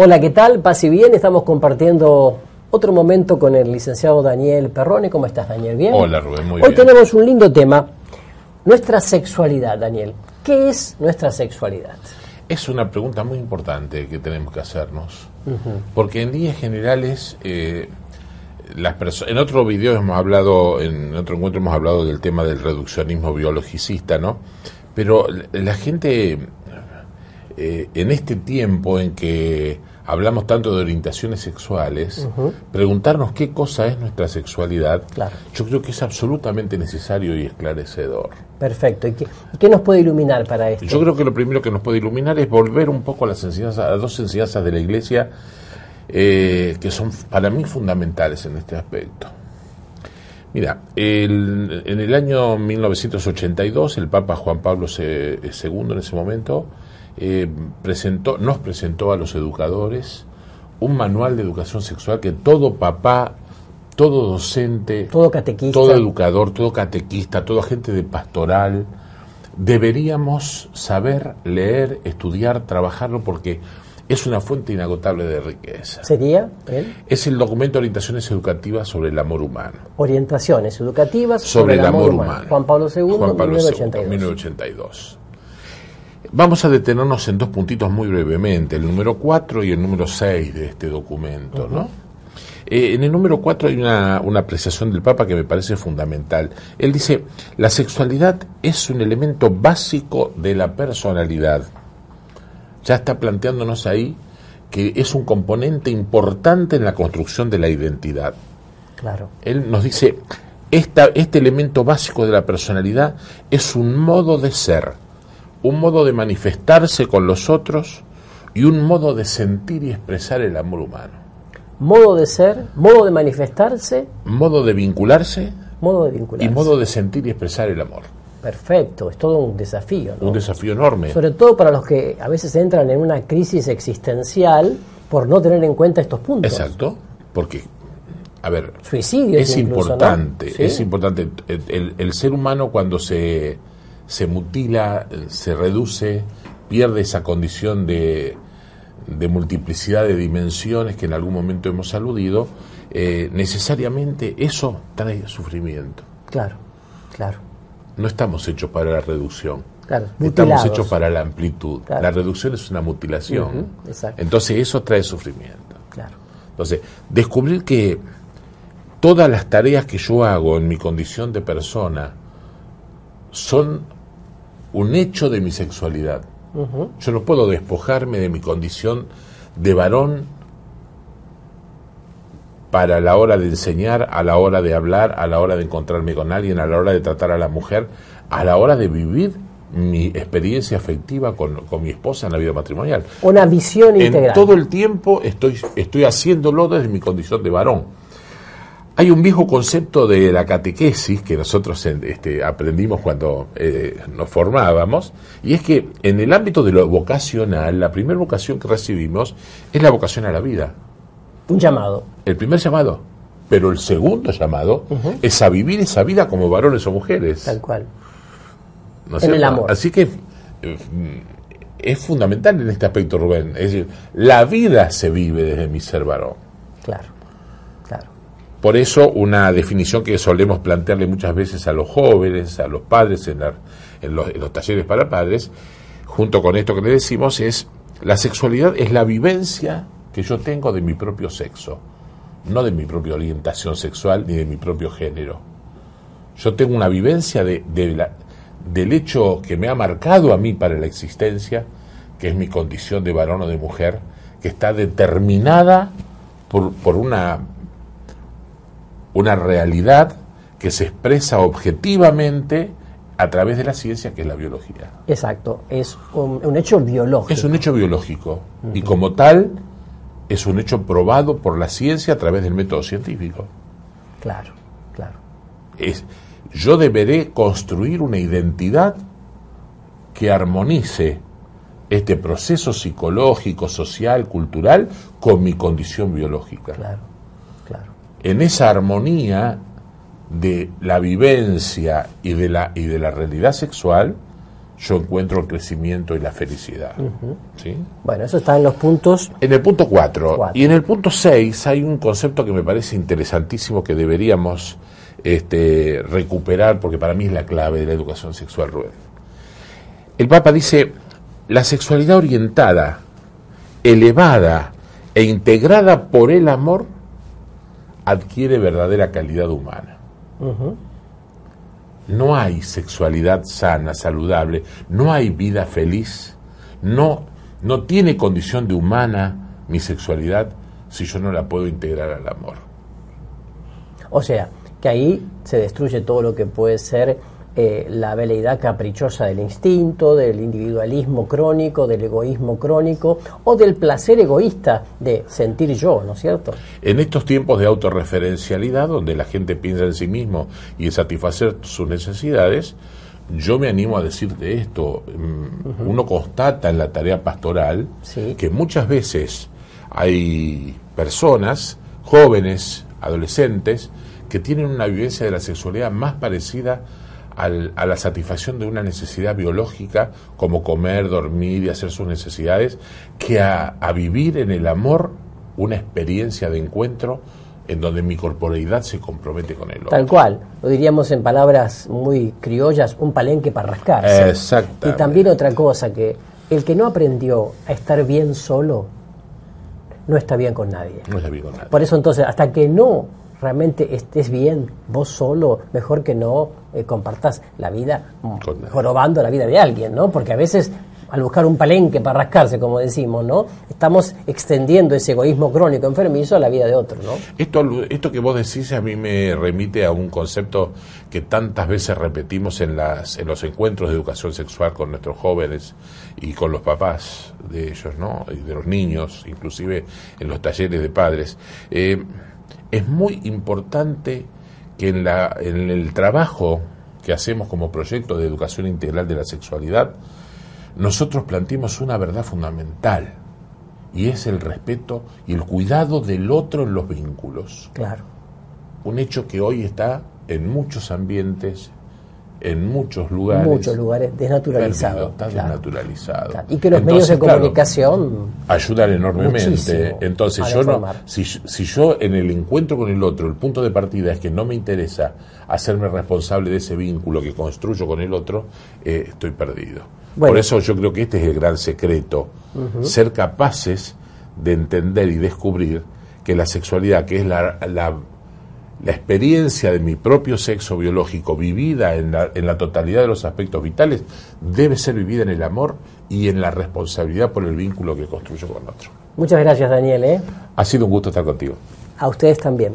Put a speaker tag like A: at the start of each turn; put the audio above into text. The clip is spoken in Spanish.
A: Hola, ¿qué tal? Paz y bien, estamos compartiendo otro momento con el licenciado Daniel Perrone. ¿Cómo estás, Daniel? ¿Bien?
B: Hola, Rubén, muy
A: Hoy
B: bien.
A: tenemos un lindo tema, nuestra sexualidad, Daniel. ¿Qué es nuestra sexualidad?
B: Es una pregunta muy importante que tenemos que hacernos, porque en líneas generales, eh, las en otro video hemos hablado, en otro encuentro hemos hablado del tema del reduccionismo biologicista, ¿no? Pero la gente, eh, en este tiempo en que hablamos tanto de orientaciones sexuales, preguntarnos qué cosa es nuestra sexualidad,
A: Claro.
B: yo creo que es absolutamente necesario y esclarecedor.
A: Perfecto. ¿Y qué, nos puede iluminar para esto?
B: Yo creo que lo primero que nos puede iluminar es volver un poco a las enseñanzas, a las dos enseñanzas de la Iglesia eh, que son para mí fundamentales en este aspecto. Mira, el- en el año 1982 el Papa Juan Pablo II en ese momento eh, presentó, nos presentó a los educadores un manual de educación sexual que todo papá, todo docente,
A: Todo catequista.
B: todo educador, todo catequista, todo agente de pastoral, deberíamos saber leer, estudiar, trabajarlo porque es una fuente inagotable de riqueza.
A: ¿Sería él?
B: Es el documento de orientaciones educativas sobre el amor humano.
A: Orientaciones educativas
B: Sobre, el amor humano.
A: Juan Pablo II,
B: Juan Pablo II,
A: 1982.
B: 1982. Vamos a detenernos en dos puntitos muy brevemente, el número 4 y el número 6 de este documento, ¿no? Eh, en el número 4 hay una, una apreciación del Papa que me parece fundamental. Él dice, la sexualidad es un elemento básico de la personalidad. Ya está planteándonos ahí que es un componente importante en la construcción de la identidad.
A: Claro.
B: Él nos dice, esta, este elemento básico de la personalidad es un modo de ser, un modo de manifestarse con los otros y un modo de sentir y expresar el amor humano.
A: Modo de ser, modo de manifestarse,
B: Modo de vincularse
A: modo de vincularse.
B: y modo de sentir y expresar el amor.
A: Perfecto, es todo un desafío. ¿no?
B: Un desafío enorme.
A: Sobre todo para los que a veces entran en una crisis existencial por no tener en cuenta estos puntos.
B: Exacto, porque, a ver,
A: Suicidios
B: es
A: incluso, ¿no?
B: importante,
A: Sí.
B: es importante. El, el- el ser humano cuando se, se mutila, se reduce, pierde esa condición de, de multiplicidad de dimensiones que en algún momento hemos aludido, eh, necesariamente eso trae sufrimiento.
A: Claro, claro,
B: No estamos hechos para la reducción.
A: claro.
B: Estamos hechos para la amplitud.
A: Claro.
B: La reducción es una mutilación.
A: Exacto.
B: Entonces eso trae sufrimiento.
A: Claro,
B: Entonces, descubrir que todas las tareas que yo hago en mi condición de persona son un hecho de mi sexualidad. Yo no puedo despojarme de mi condición de varón para la hora de enseñar, a la hora de hablar, a la hora de encontrarme con alguien, a la hora de tratar a la mujer, a la hora de vivir mi experiencia afectiva con, con mi esposa en la vida matrimonial.
A: Una visión
B: En
A: integral.
B: todo el tiempo estoy, estoy haciéndolo desde mi condición de varón. Hay un viejo concepto de la catequesis que nosotros este, aprendimos cuando eh, nos formábamos, y es que en el ámbito de lo vocacional, la primera vocación que recibimos es la vocación a la vida,
A: Un llamado.
B: el primer llamado. Pero el segundo llamado es a vivir esa vida como varones o mujeres.
A: Tal cual.
B: ¿no es
A: En el amor.
B: Así que eh, es fundamental en este aspecto, Rubén. Es decir, la vida se vive desde mi ser varón.
A: Claro, claro.
B: Por eso una definición que solemos plantearle muchas veces a los jóvenes, a los padres en, la- en los, en los talleres para padres, junto con esto que le decimos, es la sexualidad es la vivencia que yo tengo de mi propio sexo, no de mi propia orientación sexual ni de mi propio género. Yo tengo una vivencia de, del hecho que me ha marcado a mí para la existencia, que es mi condición de varón o de mujer, que está determinada por, por una una realidad que se expresa objetivamente a través de la ciencia que es la biología.
A: Exacto. Es un, un hecho biológico.
B: Es un hecho biológico y como tal es un hecho probado por la ciencia a través del método científico.
A: Claro, claro.
B: Es, yo deberé construir una identidad que armonice este proceso psicológico, social, cultural con mi condición biológica.
A: Claro.
B: En esa armonía de la vivencia y de la, y de la realidad sexual, yo encuentro el crecimiento y la felicidad. ¿sí?
A: Bueno, eso está en los puntos.
B: En el punto 4.
A: Cuatro.
B: Y en el punto 6 hay un concepto que me parece interesantísimo que deberíamos este, recuperar, porque para mí es la clave de la educación sexual, Rubén. El Papa dice, la sexualidad orientada, elevada e integrada por el amor, adquiere verdadera calidad humana. No hay sexualidad sana, saludable, no hay vida feliz, no, no tiene condición de humana mi sexualidad si yo no la puedo integrar al amor.
A: O sea, que ahí se destruye todo lo que puede ser eh, la veleidad caprichosa del instinto, del individualismo crónico, del egoísmo crónico o del placer egoísta de sentir yo, ¿no es cierto?
B: En estos tiempos de autorreferencialidad, donde la gente piensa en sí mismo y en satisfacer sus necesidades, yo me animo a decirte esto. Mm, Uno constata en la tarea pastoral
A: Sí.
B: que muchas veces hay personas, jóvenes, adolescentes, que tienen una vivencia de la sexualidad más parecida al- a la satisfacción de una necesidad biológica, como comer, dormir y hacer sus necesidades, que a, a vivir en el amor una experiencia de encuentro en donde mi corporeidad se compromete con el otro.
A: Tal cual, lo diríamos en palabras muy criollas, un palenque para rascarse.
B: Exactamente.
A: Y también otra cosa, que el que no aprendió a estar bien solo, no está bien con nadie.
B: No es la vida con nadie.
A: Por eso entonces, hasta que no realmente estés bien vos solo, mejor que no eh, compartas la vida mm, jorobando la vida de alguien, ¿no? Porque a veces al buscar un palenque para rascarse, como decimos, ¿no? Estamos extendiendo ese egoísmo crónico enfermizo a la vida de otro, ¿no?
B: Esto, esto que vos decís a mí me remite a un concepto que tantas veces repetimos en, las, en los encuentros de educación sexual con nuestros jóvenes y con los papás de ellos, ¿no? Y de los niños, inclusive en los talleres de padres. Eh, es muy importante que en, la, en el trabajo que hacemos como proyecto de educación integral de la sexualidad, nosotros planteemos una verdad fundamental y es el respeto y el cuidado del otro en los vínculos.
A: Claro.
B: Un hecho que hoy está en muchos ambientes, en muchos lugares.
A: Muchos lugares desnaturalizado.
B: perdido, está
A: claro.
B: desnaturalizado.
A: Claro. Y que los medios de
B: claro,
A: comunicación
B: ayudan enormemente.
A: Muchísimo
B: Entonces yo no, si, si yo en el encuentro con el otro, el punto de partida es que no me interesa hacerme responsable de ese vínculo que construyo con el otro, eh, estoy perdido.
A: Bueno.
B: Por eso yo creo que este es el gran secreto, ser capaces de entender y descubrir que la sexualidad, que es la, la, la experiencia de mi propio sexo biológico vivida en la, en la totalidad de los aspectos vitales, debe ser vivida en el amor y en la responsabilidad por el vínculo que construyo con otro.
A: Muchas gracias, Daniel. ¿eh?
B: Ha sido un gusto estar contigo.
A: A ustedes también.